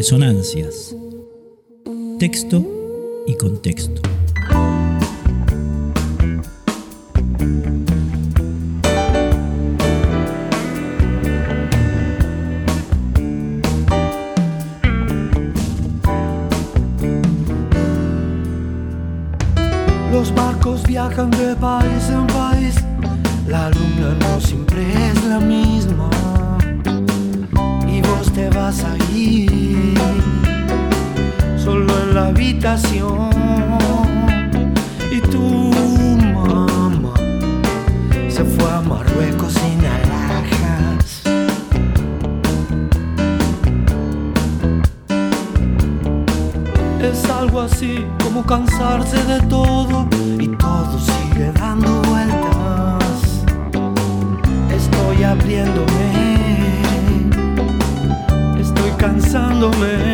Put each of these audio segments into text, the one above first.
Resonancias. Texto y contexto. Los barcos viajan de país en país, la luna no siempre es la misma te vas a ir, solo en la habitación. Y tu mamá se fue a Marruecos sin alhajas. Es algo así como cansarse de todo y todo sigue dando vueltas. Estoy abriéndome abrazándome.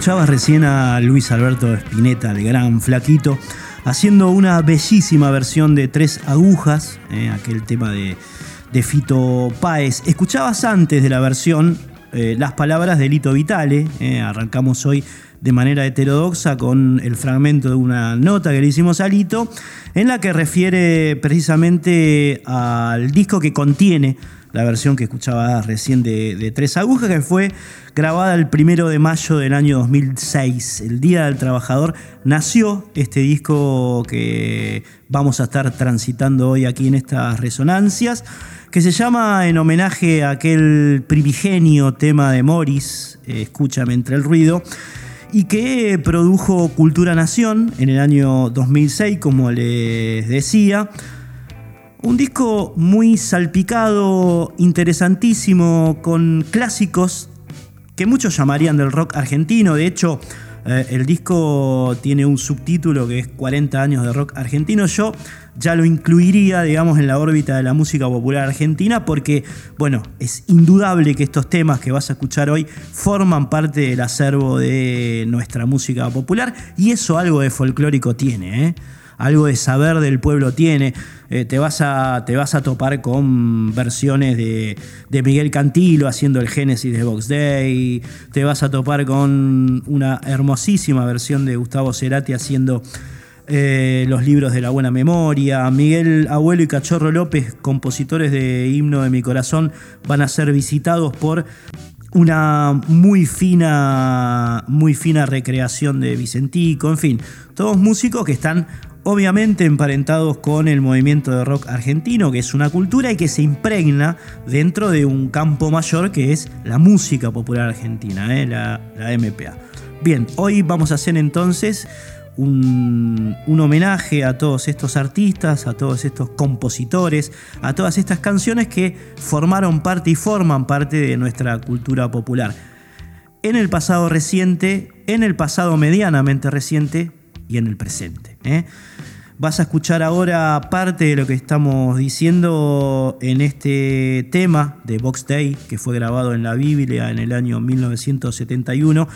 Escuchabas recién a Luis Alberto Spinetta, el gran flaquito, haciendo una bellísima versión de Tres Agujas, eh, aquel tema de, Fito Páez. Escuchabas antes de la versión eh, las palabras de Lito Vitale, eh, arrancamos hoy de manera heterodoxa con el fragmento de una nota que le hicimos a Lito, en la que refiere precisamente al disco que contiene la versión que escuchaba recién de, Tres Agujas, que fue grabada el primero de mayo del año 2006. El Día del Trabajador nació este disco que vamos a estar transitando hoy aquí en estas resonancias, que se llama en homenaje a aquel primigenio tema de Morris, eh, Escúchame entre el ruido y que produjo Cultura Nación en el año 2006, como les decía, un disco muy salpicado, interesantísimo, con clásicos que muchos llamarían del rock argentino. De hecho, eh, el disco tiene un subtítulo que es 40 años de rock argentino. Yo ya lo incluiría, digamos, en la órbita de la música popular argentina porque, bueno, es indudable que estos temas que vas a escuchar hoy forman parte del acervo de nuestra música popular y eso algo de folclórico tiene, ¿eh? algo de saber del pueblo tiene. Eh, te, vas a, te vas a topar con versiones de, Miguel Cantilo haciendo el Génesis de Box Day, te vas a topar con una hermosísima versión de Gustavo Cerati haciendo eh, los libros de la buena memoria. Miguel Abuelo y Cachorro López, compositores de Himno de mi Corazón, van a ser visitados por una muy fina, muy fina recreación de Vicentico, en fin, todos músicos que están obviamente emparentados con el movimiento de rock argentino, que es una cultura y que se impregna dentro de un campo mayor que es la música popular argentina, ¿eh? la, MPA. Bien, hoy vamos a hacer entonces un, un, homenaje a todos estos artistas, a todos estos compositores, a todas estas canciones que formaron parte y forman parte de nuestra cultura popular. En el pasado reciente, en el pasado medianamente reciente y en el presente. ¿Eh? Vas a escuchar ahora parte de lo que estamos diciendo en este tema de Box Day, que fue grabado en la Biblia en el año 1971.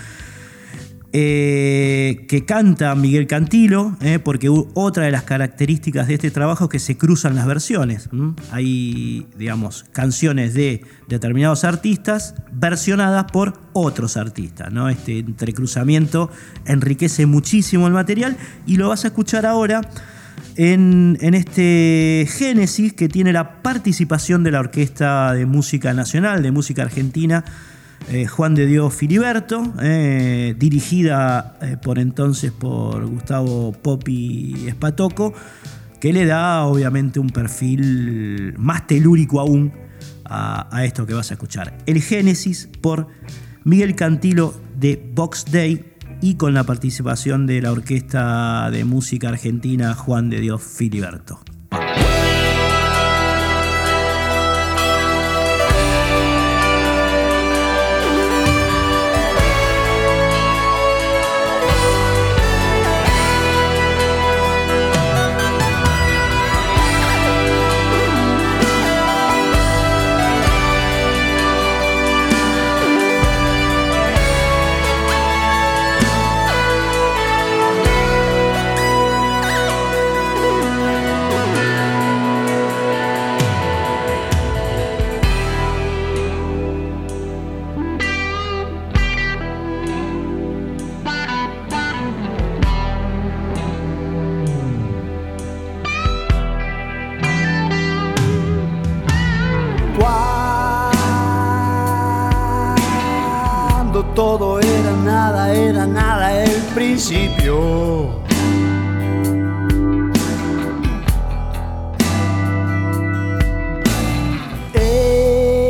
Eh, que canta Miguel Cantilo, eh, porque otra de las características de este trabajo es que se cruzan las versiones. Hay, digamos, canciones de determinados artistas versionadas por otros artistas. ¿no? Este entrecruzamiento enriquece muchísimo el material y lo vas a escuchar ahora en, en, este Génesis que tiene la participación de la Orquesta de Música Nacional, de Música Argentina, eh, Juan de Dios Filiberto, eh, dirigida eh, por entonces por Gustavo Popi Espatoco, que le da obviamente un perfil más telúrico aún a, a esto que vas a escuchar. El Génesis por Miguel Cantilo de Box Day y con la participación de la Orquesta de Música Argentina Juan de Dios Filiberto. todo era nada, era nada el principio. Él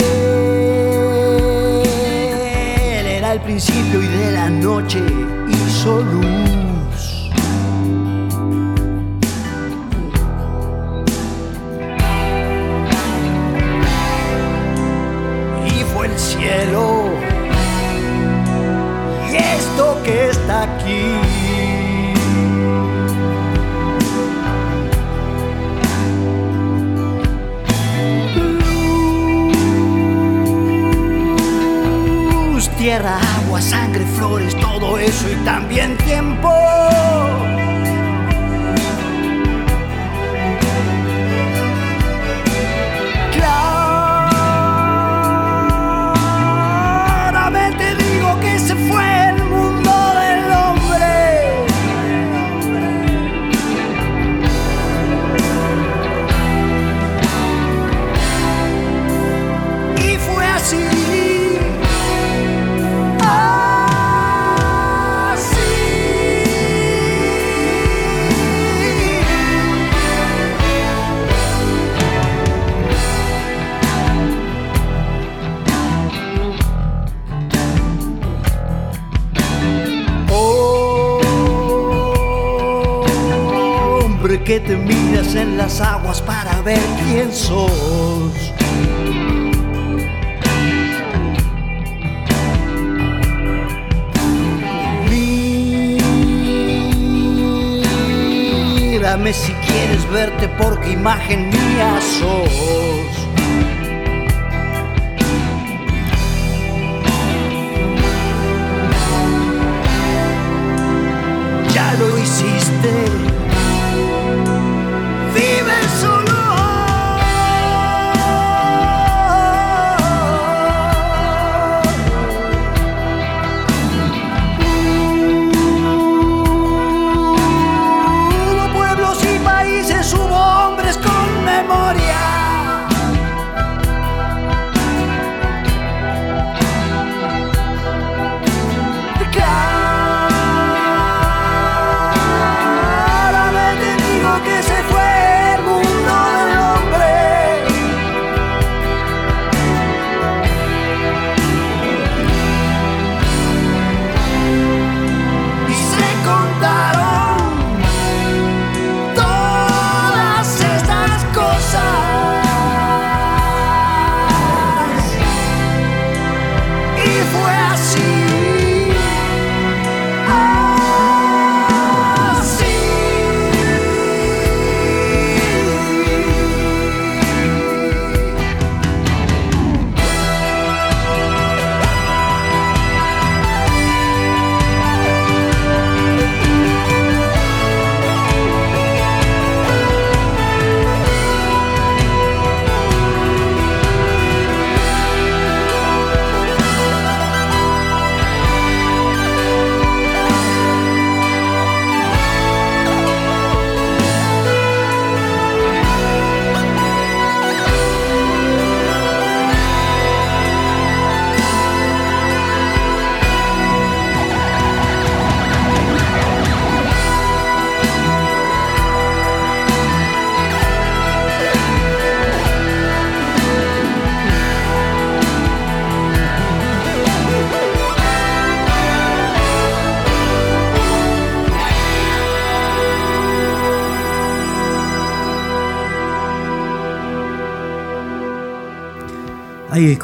era el principio y de la noche hizo luz. Tierra, agua agua, sangre, flores, todo eso y también tiempo. Que te miras en las aguas para ver quién sos. Mírame si quieres verte porque imagen mía sos. Ya lo hiciste.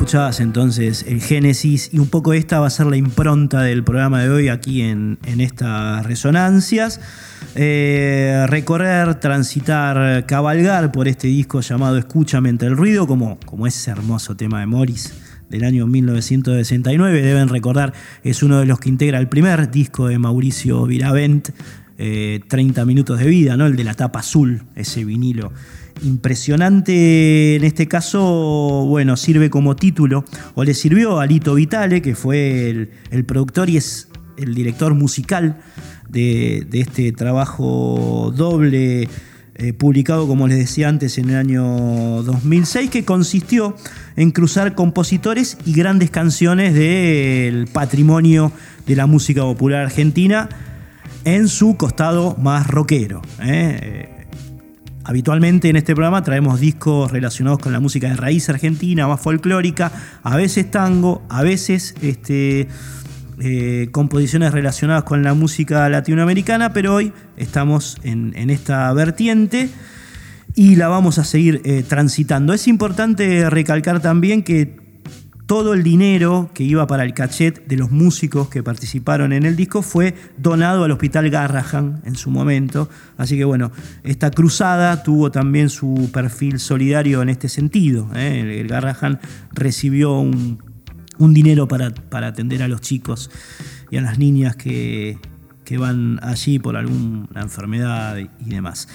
Escuchabas entonces el Génesis y un poco esta va a ser la impronta del programa de hoy aquí en, en estas resonancias. Eh, recorrer, transitar, cabalgar por este disco llamado Escúchame entre el ruido, como, como ese hermoso tema de Morris del año 1969. Deben recordar, es uno de los que integra el primer disco de Mauricio Viravent, eh, 30 minutos de vida, ¿no? el de la tapa azul, ese vinilo impresionante en este caso, bueno, sirve como título, o le sirvió a Lito Vitale, que fue el, productor y es el director musical de, de este trabajo doble, eh, publicado, como les decía antes, en el año 2006, que consistió en cruzar compositores y grandes canciones del patrimonio de la música popular argentina en su costado más rockero. ¿eh? Habitualmente en este programa traemos discos relacionados con la música de raíz argentina, más folclórica, a veces tango, a veces este, eh, composiciones relacionadas con la música latinoamericana, pero hoy estamos en, esta vertiente y la vamos a seguir eh, transitando. Es importante recalcar también que todo el dinero que iba para el cachet de los músicos que participaron en el disco fue donado al Hospital Garrahan en su momento. Así que bueno, esta cruzada tuvo también su perfil solidario en este sentido. ¿eh? El, Garrahan recibió un, un dinero para, para atender a los chicos y a las niñas que, que van allí por alguna enfermedad y demás.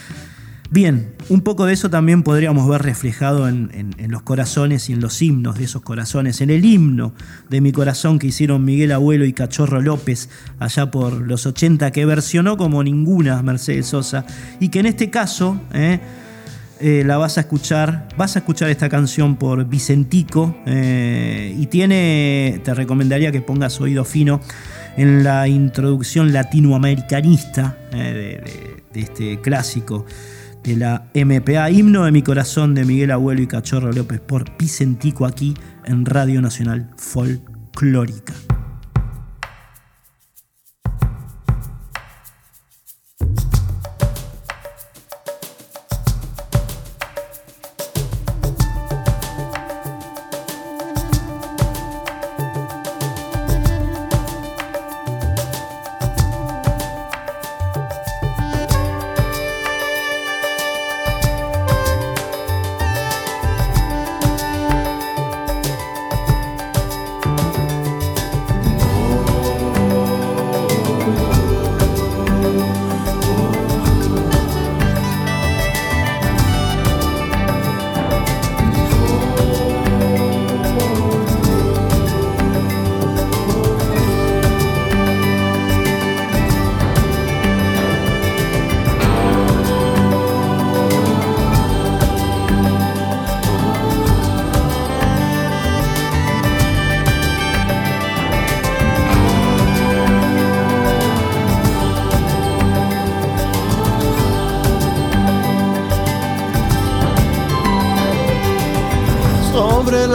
Bien, un poco de eso también podríamos ver reflejado en, los corazones y en los himnos de esos corazones, en el himno de mi corazón que hicieron Miguel Abuelo y Cachorro López allá por los 80, que versionó como ninguna Mercedes Sosa y que en este caso eh, eh, la vas a escuchar, vas a escuchar esta canción por Vicentico eh, y tiene, te recomendaría que pongas oído fino en la introducción latinoamericanista de este clásico de la MPA, himno de mi corazón de Miguel Abuelo y Cachorro López por Picentico aquí en Radio Nacional Folclórica.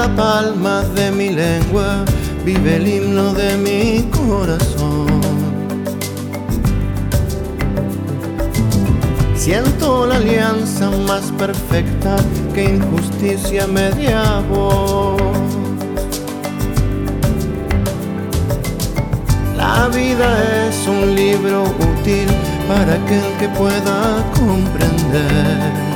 Palma de mi lengua vive el himno de mi corazón. Siento la alianza más perfecta que injusticia media. La vida es un libro útil para aquel que pueda comprender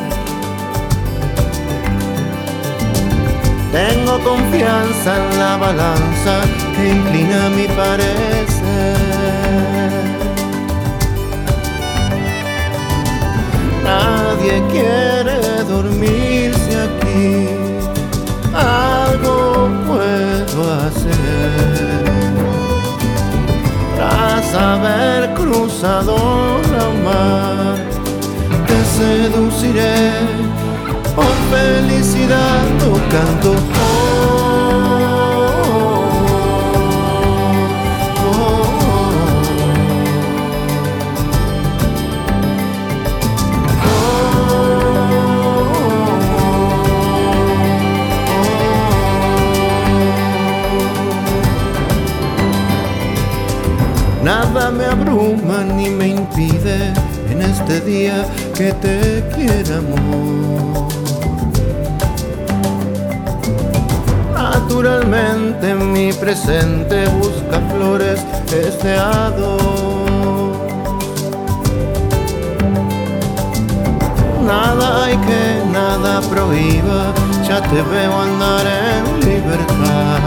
Tengo confianza en la balanza que inclina mi parecer. Nadie quiere dormirse aquí, algo puedo hacer. Tras haber cruzado la mar, te seduciré por felicidad tocando. Nada me abruma ni me impide en este día que te quiera amor. Naturalmente mi presente busca flores deseado. Nada hay que nada prohíba, ya te veo andar en libertad.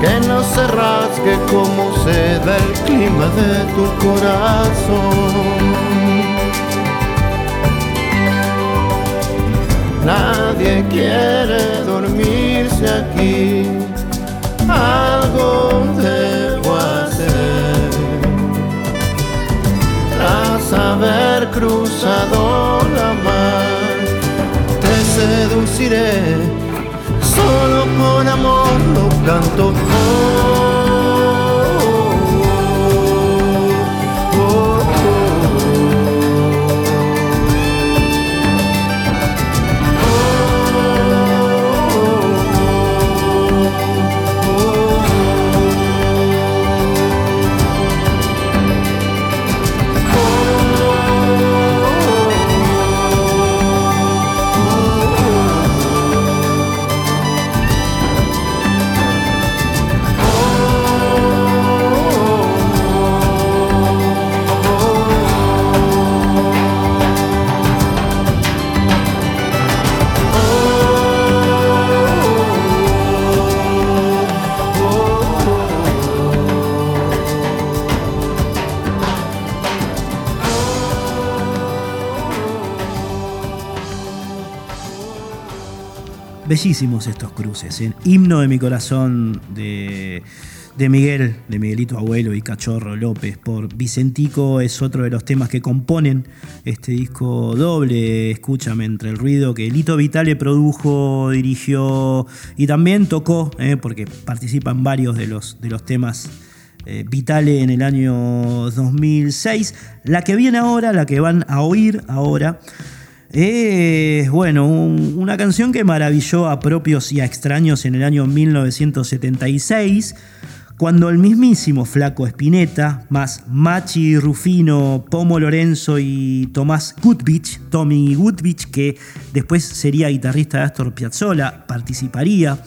Que no se rasgue como se da el clima de tu corazón. Nadie quiere dormirse aquí, algo debo hacer. Tras haber cruzado la mar, te seduciré, solo por amor lo canto. Bellísimos estos cruces. ¿eh? Himno de mi corazón de, Miguel, de Miguelito Abuelo y Cachorro López por Vicentico es otro de los temas que componen este disco doble. Escúchame entre el ruido que Lito Vitale produjo, dirigió y también tocó, ¿eh? porque participan varios de los, de los temas. Eh, Vitale en el año 2006. La que viene ahora, la que van a oír ahora, es, bueno, una canción que maravilló a propios y a extraños en el año 1976, cuando el mismísimo Flaco Espineta, más Machi Rufino, Pomo Lorenzo y Tomás Goodwich, Tommy Goodwich, que después sería guitarrista de Astor Piazzolla, participaría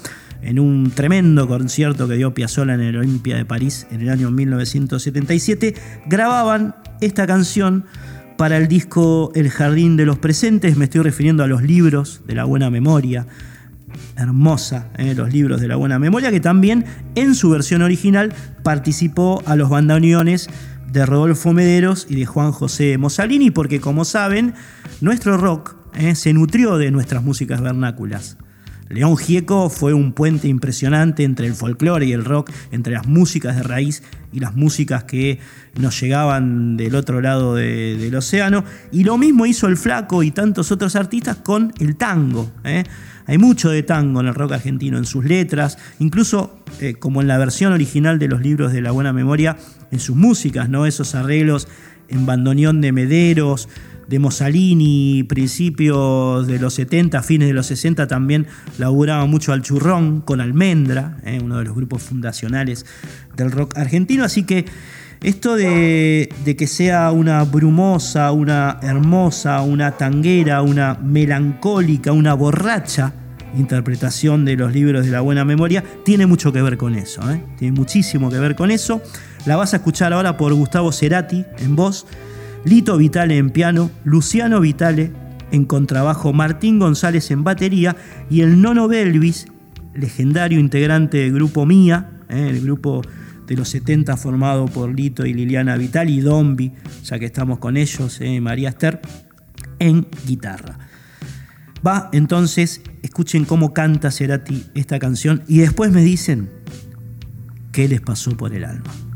en un tremendo concierto que dio Piazzolla en el Olimpia de París en el año 1977, grababan esta canción para el disco El Jardín de los Presentes, me estoy refiriendo a los libros de la buena memoria, hermosa, ¿eh? los libros de la buena memoria, que también en su versión original participó a los bandoneones de Rodolfo Mederos y de Juan José Mosalini, porque como saben, nuestro rock ¿eh? se nutrió de nuestras músicas vernáculas. León Gieco fue un puente impresionante entre el folclore y el rock, entre las músicas de raíz y las músicas que nos llegaban del otro lado del océano. Y lo mismo hizo el Flaco y tantos otros artistas con el tango. ¿eh? Hay mucho de tango en el rock argentino, en sus letras, incluso eh, como en la versión original de los libros de la buena memoria, en sus músicas, ¿no? esos arreglos en bandoneón de Mederos, de Mussolini, principios de los 70, fines de los 60 también laburaba mucho al churrón con Almendra, eh, uno de los grupos fundacionales del rock argentino. Así que esto de, de, que sea una brumosa, una hermosa, una tanguera, una melancólica, una borracha interpretación de los libros de la buena memoria, tiene mucho que ver con eso. ¿eh? Tiene muchísimo que ver con eso. La vas a escuchar ahora por Gustavo Cerati en voz Lito Vitale en piano, Luciano Vitale en contrabajo, Martín González en batería y el Nono Belvis, legendario integrante del grupo Mía, eh, el grupo de los 70 formado por Lito y Liliana Vitale y Dombi, ya que estamos con ellos, eh, María Esther, en guitarra. Va, entonces, escuchen cómo canta Cerati esta canción y después me dicen qué les pasó por el alma.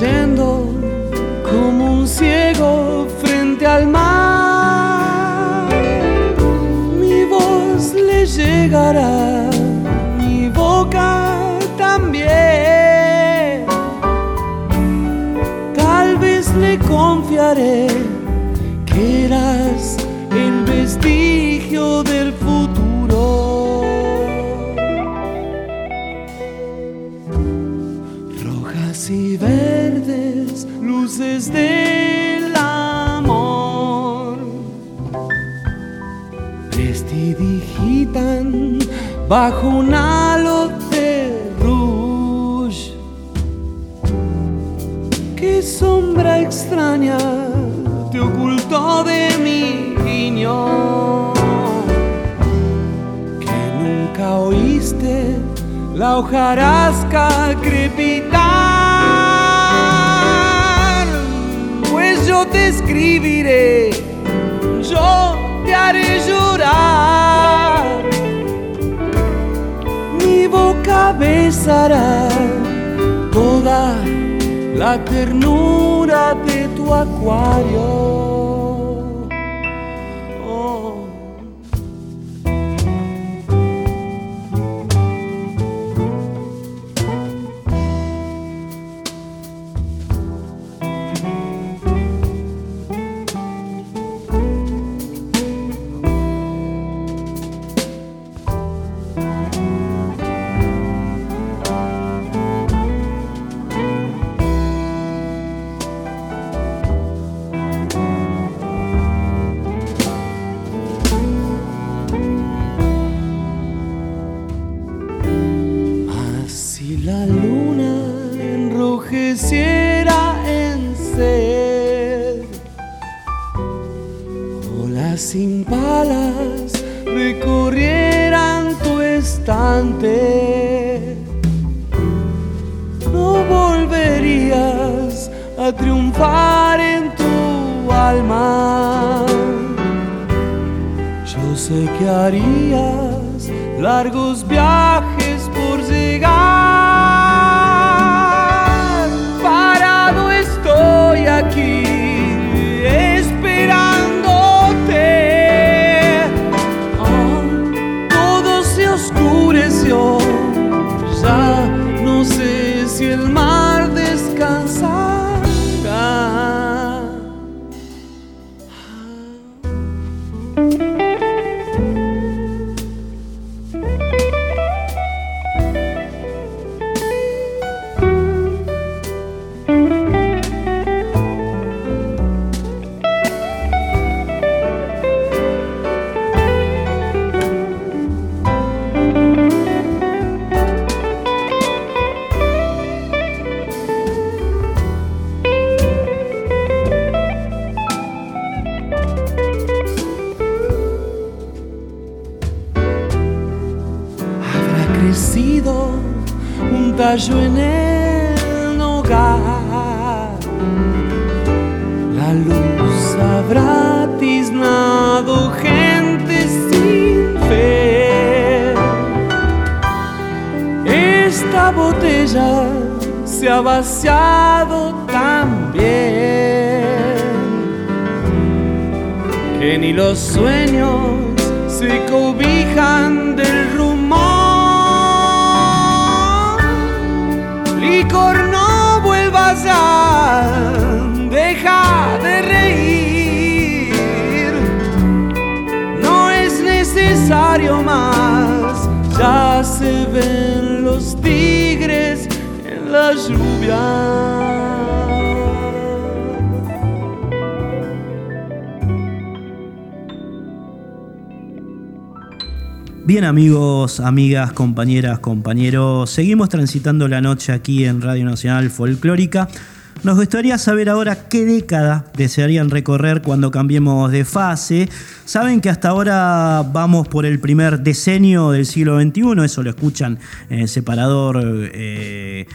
Bajo boca besará toda la ternura de tu acuario. Amigas, compañeras, compañeros, seguimos transitando la noche aquí en Radio Nacional Folclórica. Nos gustaría saber ahora qué década desearían recorrer cuando cambiemos de fase. Saben que hasta ahora vamos por el primer decenio del siglo XXI, eso lo escuchan en el separador eh,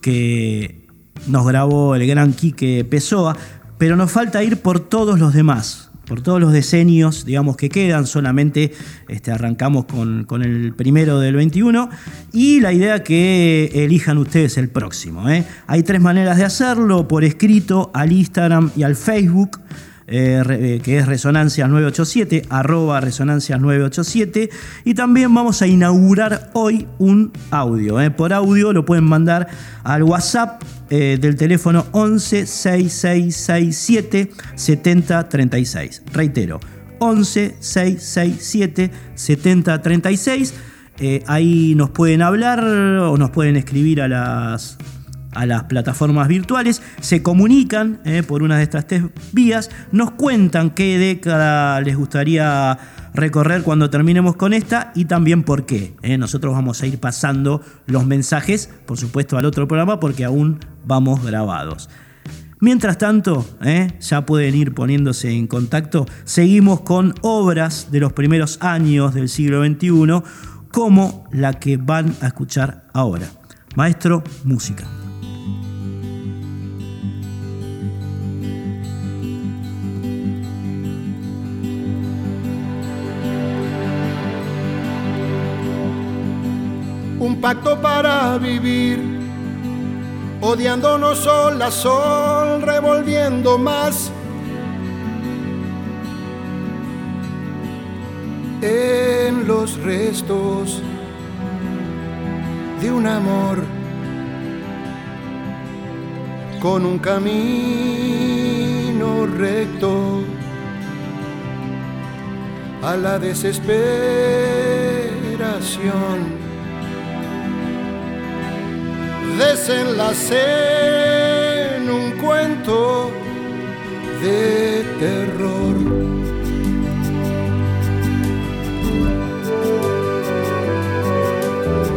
que nos grabó el gran Quique Pessoa, pero nos falta ir por todos los demás por todos los decenios, digamos, que quedan, solamente este, arrancamos con, con, el primero del 21 y la idea que elijan ustedes el próximo. ¿eh? Hay tres maneras de hacerlo, por escrito, al Instagram y al Facebook. Eh, que es Resonancias 987, arroba Resonancias 987. Y también vamos a inaugurar hoy un audio. Eh. Por audio lo pueden mandar al WhatsApp eh, del teléfono 11 6667 7036. Reitero, 11 667 7036. ahí nos pueden hablar o nos pueden escribir a las a las plataformas virtuales, se comunican eh, por una de estas tres vías, nos cuentan qué década les gustaría recorrer cuando terminemos con esta y también por qué. Eh. Nosotros vamos a ir pasando los mensajes, por supuesto, al otro programa porque aún vamos grabados. Mientras tanto, eh, ya pueden ir poniéndose en contacto, seguimos con obras de los primeros años del siglo XXI, como la que van a escuchar ahora. Maestro, música. Pacto para vivir, odiándonos sol a sol, revolviendo más. En los restos de un amor con un camino recto a la desesperación desenlace en un cuento de terror.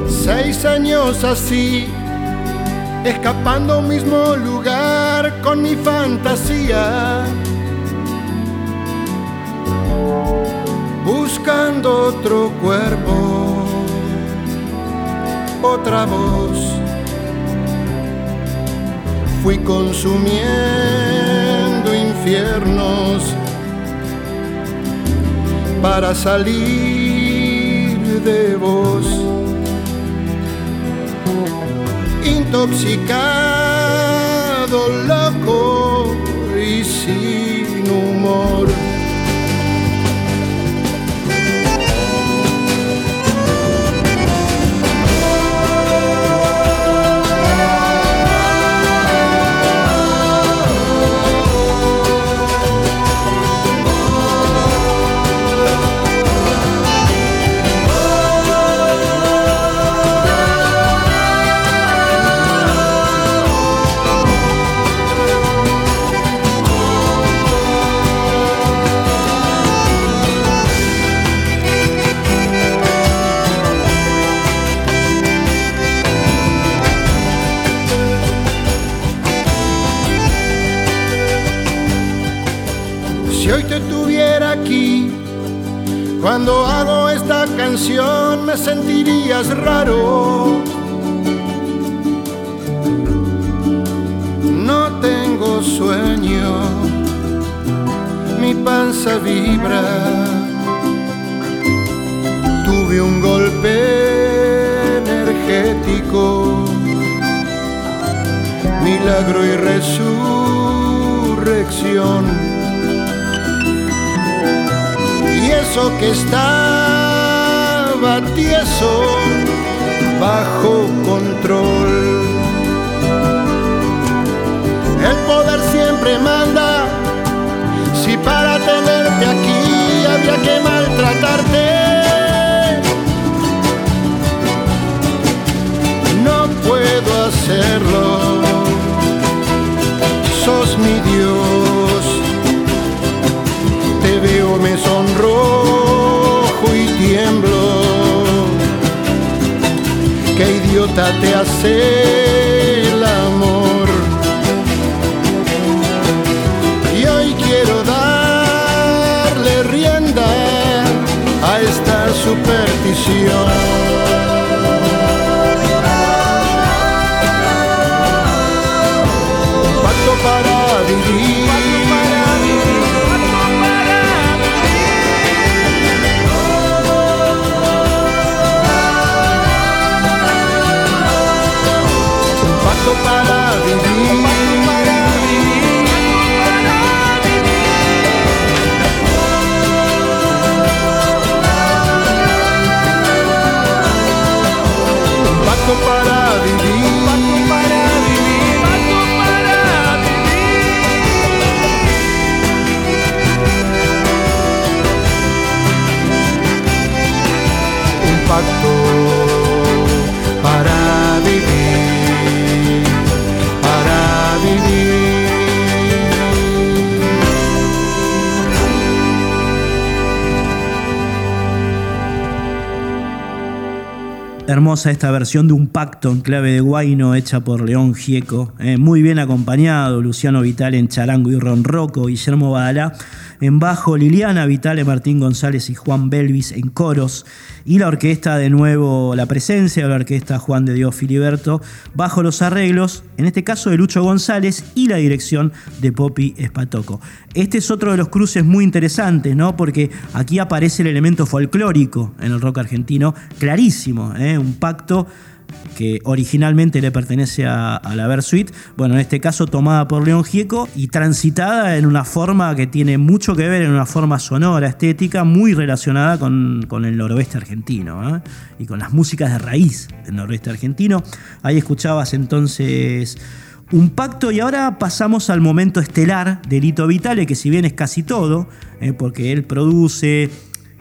Seis años así, escapando a un mismo lugar con mi fantasía. otro cuerpo, otra voz. Fui consumiendo infiernos para salir de vos. Intoxicado, loco y sin humor. Me sentirías raro. No tengo sueño, mi panza vibra. Tuve un golpe energético, milagro y resurrección eso que estaba tieso bajo control. El poder siempre manda, si para tenerte aquí había que maltratarte. No puedo hacerlo, sos mi Dios te veo me sonrojo Qué idiota te hace el amor. Y hoy quiero darle rienda a esta superstición. Hermosa esta versión de un pacto en clave de guayno hecha por León Gieco, eh, muy bien acompañado, Luciano Vital en charango y ronroco, Guillermo Badalá en bajo, Liliana Vitale, Martín González y Juan Belvis en coros, y la orquesta de nuevo la presencia de la orquesta Juan de Dios Filiberto, bajo los arreglos, en este caso de Lucho González y la dirección de Poppy Espatoco. Este es otro de los cruces muy interesantes, ¿no? Porque aquí aparece el elemento folclórico en el rock argentino, clarísimo, ¿eh? un pacto que originalmente le pertenece a, la Versuit, bueno, en este caso tomada por León Gieco y transitada en una forma que tiene mucho que ver, en una forma sonora, estética, muy relacionada con, el noroeste argentino ¿eh? y con las músicas de raíz del noroeste argentino. Ahí escuchabas entonces un pacto y ahora pasamos al momento estelar de Lito Vitale, que si bien es casi todo, ¿eh? porque él produce,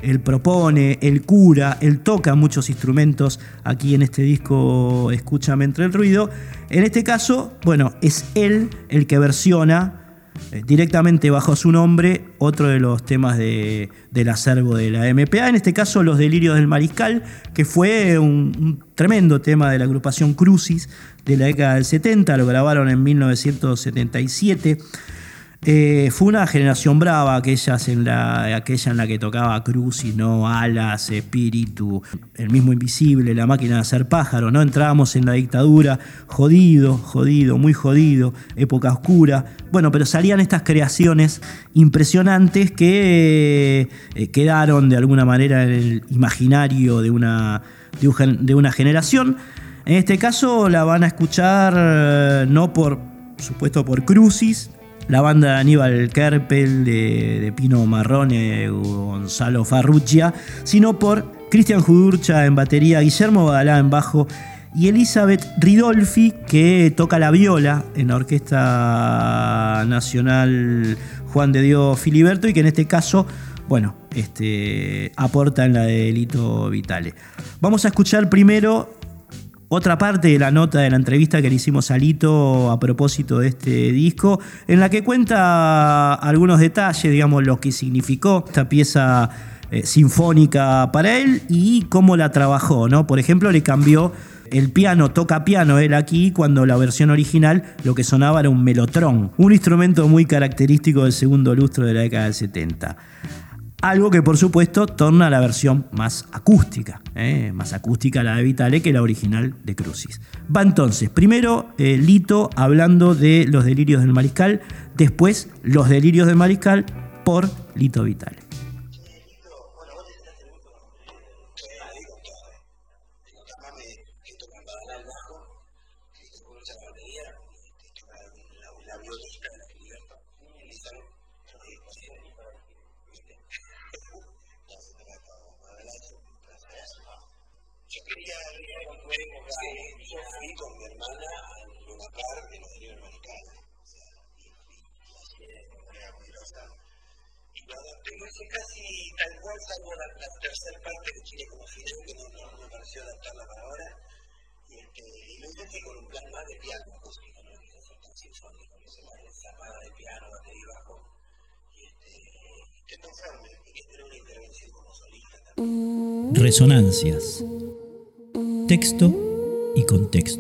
él propone, él cura, él toca muchos instrumentos aquí en este disco Escúchame entre el ruido. En este caso, bueno, es él el que versiona eh, directamente bajo su nombre otro de los temas del acervo de la MPA, en este caso Los Delirios del Mariscal, que fue un, tremendo tema de la agrupación Crucis de la década del 70, lo grabaron en 1977. Eh, fue una generación brava, aquellas en la, aquella en la que tocaba Cruz y no Alas, Espíritu, el mismo Invisible, la máquina de hacer pájaro, ¿no? Entrábamos en la dictadura, jodido, jodido, muy jodido, época oscura. Bueno, pero salían estas creaciones impresionantes que eh, quedaron de alguna manera en el imaginario de una, de una generación. En este caso la van a escuchar eh, no por supuesto por Crucis, la banda de Aníbal Kerpel, de, Pino Marrone, Gonzalo Farrugia, sino por Cristian Judurcha en batería, Guillermo Badalá en bajo y Elizabeth Ridolfi, que toca la viola en la Orquesta Nacional Juan de Dios Filiberto y que en este caso, bueno, este, aporta en la de Lito Vitale. Vamos a escuchar primero otra parte de la nota de la entrevista que le hicimos a Lito a propósito de este disco, en la que cuenta algunos detalles, digamos, lo que significó esta pieza eh, sinfónica para él y cómo la trabajó, ¿no? Por ejemplo, le cambió el piano, toca piano él aquí, cuando la versión original lo que sonaba era un melotrón, un instrumento muy característico del segundo lustro de la década del 70. Algo que por supuesto torna la versión más acústica, ¿eh? más acústica la de Vitale que la original de Crucis. Va entonces, primero eh, Lito hablando de los delirios del mariscal, después los delirios del mariscal por Lito Vitale. Resonancias. Texto y contexto.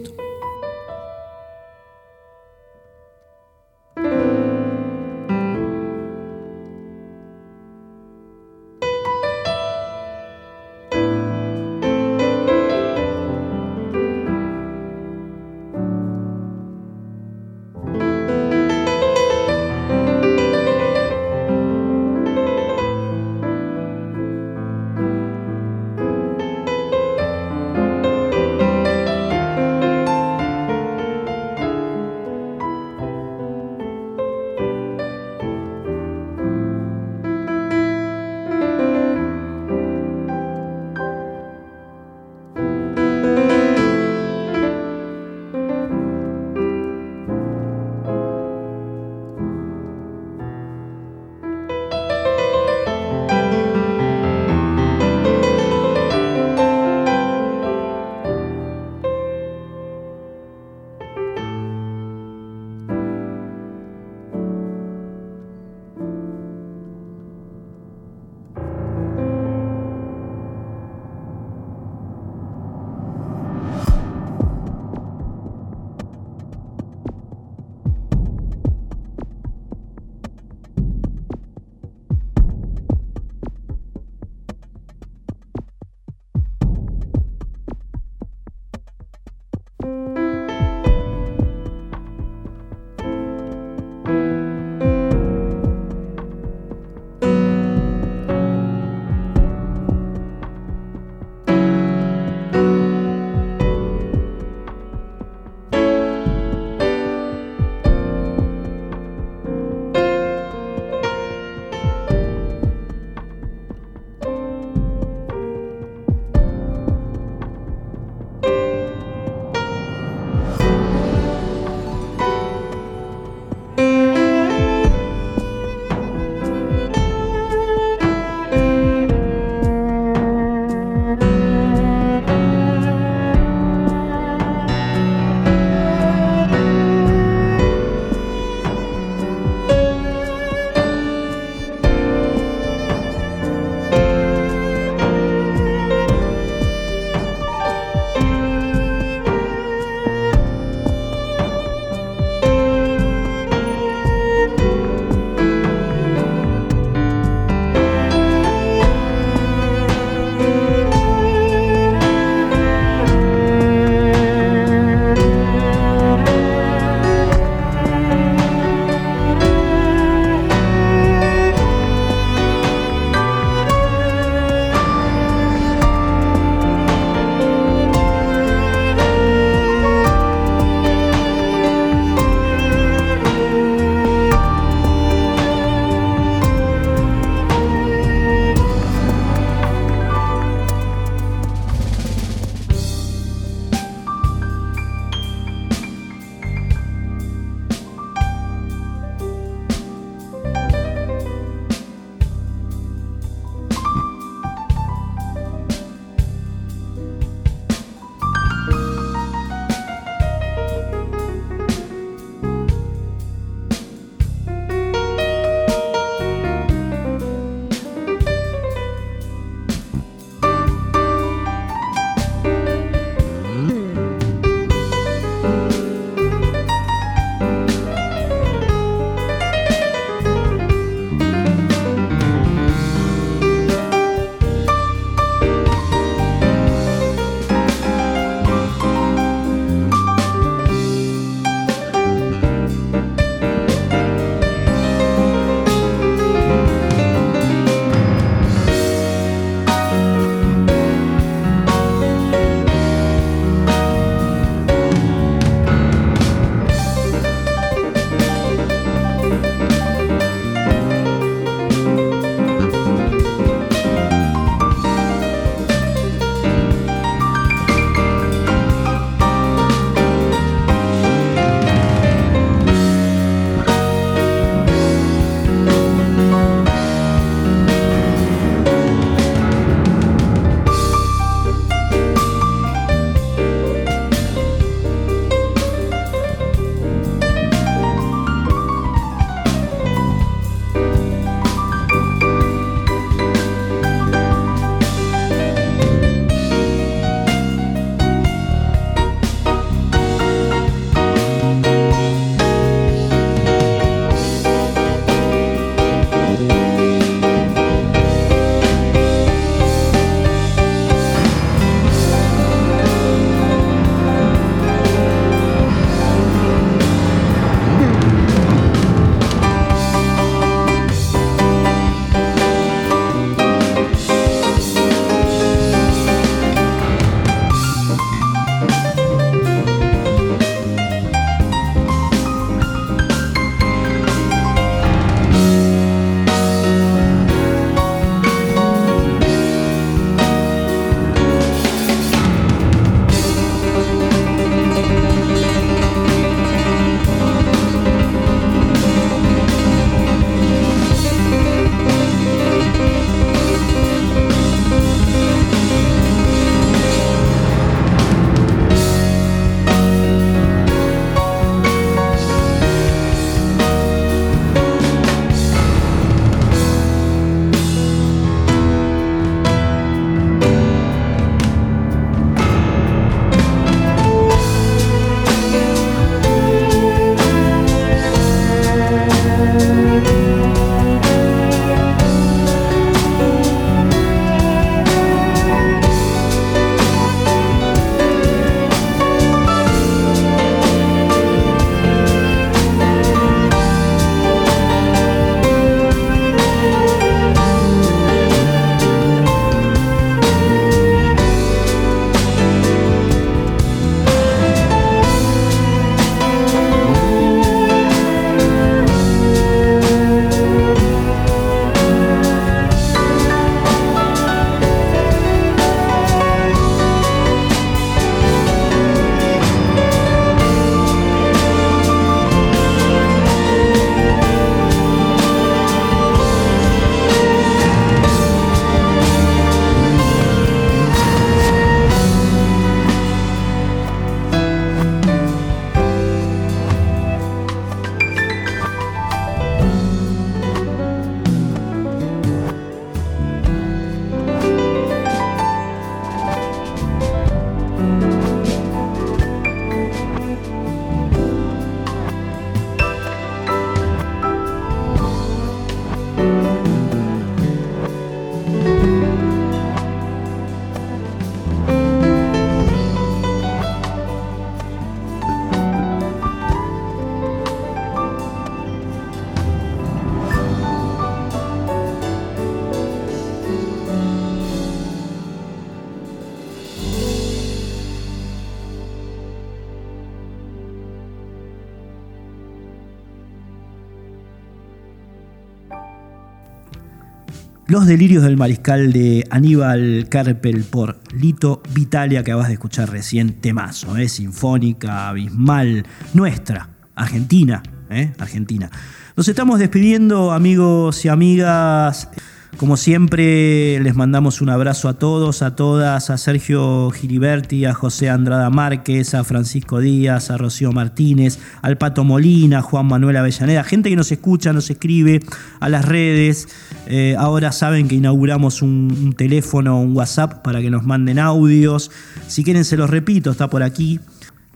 Los delirios del mariscal de Aníbal Carpel por Lito Vitalia, que acabas de escuchar recién, temazo, ¿eh? sinfónica, abismal, nuestra, Argentina, ¿eh? Argentina. Nos estamos despidiendo, amigos y amigas. Como siempre, les mandamos un abrazo a todos, a todas, a Sergio Giliberti, a José Andrada Márquez, a Francisco Díaz, a Rocío Martínez, al Pato Molina, Juan Manuel Avellaneda, gente que nos escucha, nos escribe a las redes. Eh, ahora saben que inauguramos un, un teléfono, un WhatsApp para que nos manden audios. Si quieren, se los repito, está por aquí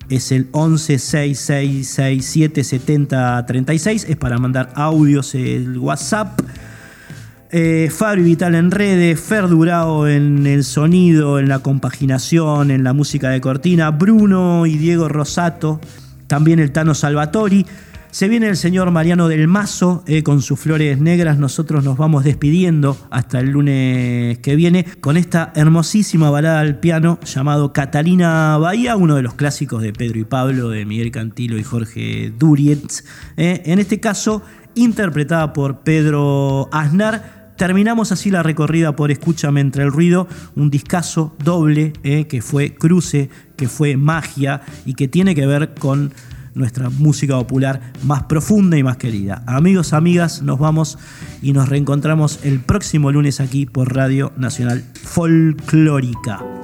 es el 11 6667 70 36. Es para mandar audios el WhatsApp. Eh, Fabio Vital en redes, Fer Durao en el sonido, en la compaginación, en la música de cortina, Bruno y Diego Rosato, también el Tano Salvatori. Se viene el señor Mariano del Mazo eh, con sus flores negras. Nosotros nos vamos despidiendo hasta el lunes que viene con esta hermosísima balada al piano llamado Catalina Bahía, uno de los clásicos de Pedro y Pablo, de Miguel Cantilo y Jorge Durietz. Eh, en este caso, interpretada por Pedro Aznar. Terminamos así la recorrida por Escúchame entre el ruido, un discazo doble eh, que fue cruce, que fue magia y que tiene que ver con nuestra música popular más profunda y más querida. Amigos, amigas, nos vamos y nos reencontramos el próximo lunes aquí por Radio Nacional Folclórica.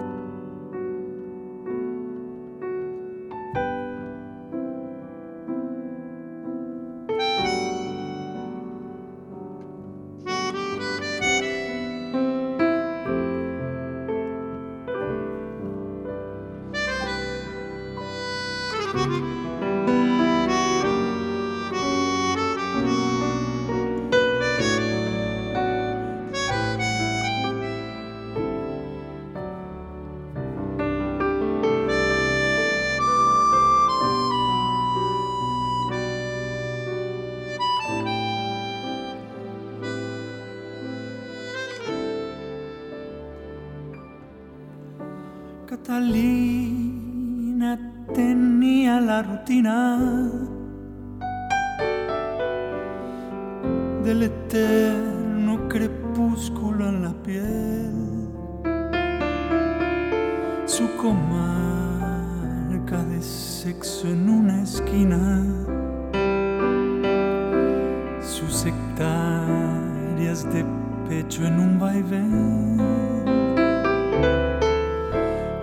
Sus hectáreas de pecho en un vaivén.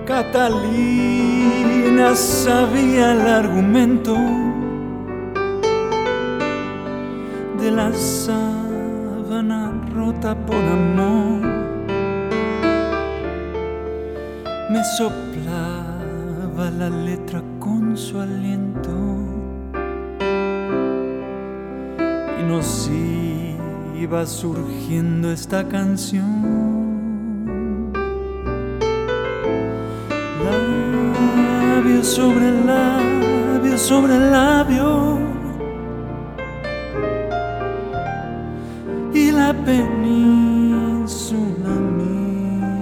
Catalina sabía el argumento de la sábana rota por amor. Me soplaba la letra con su aliento nos iba surgiendo esta canción. labio sobre labio sobre labio. Y la península mía.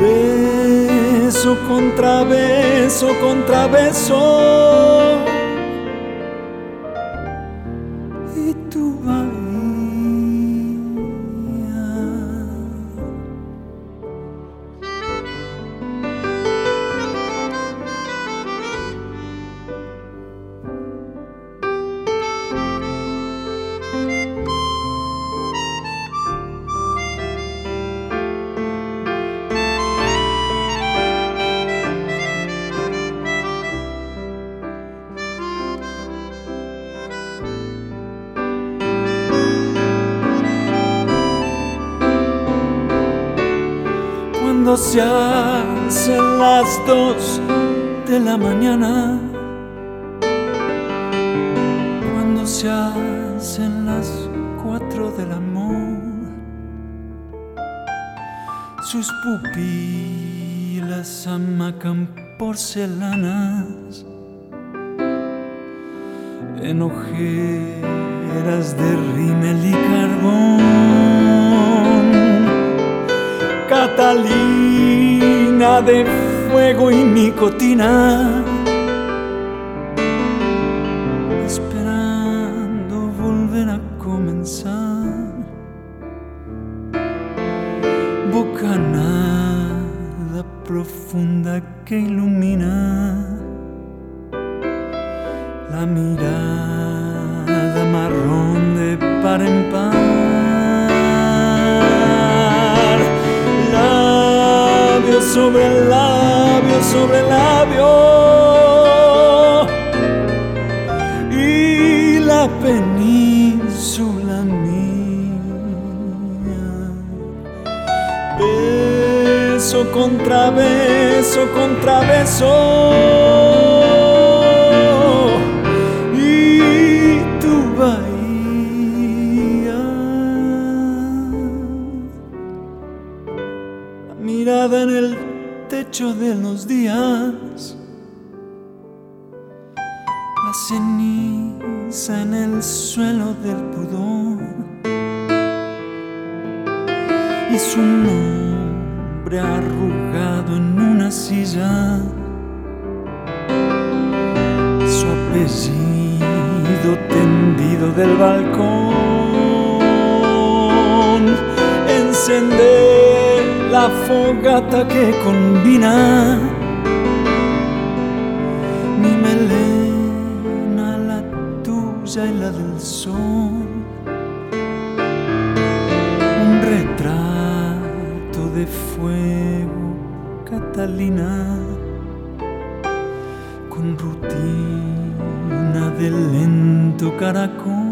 Beso contra beso contra beso se hacen las cuatro del amor, sus pupilas amacan porcelanas en ojeras de rímel y carbón. Catalina de fuego y nicotina, apellido tendido del balcón. encendé la fogata que combina mi melena, la tuya y la del sol. Un retrato de fuego, Catalina. tu caracol.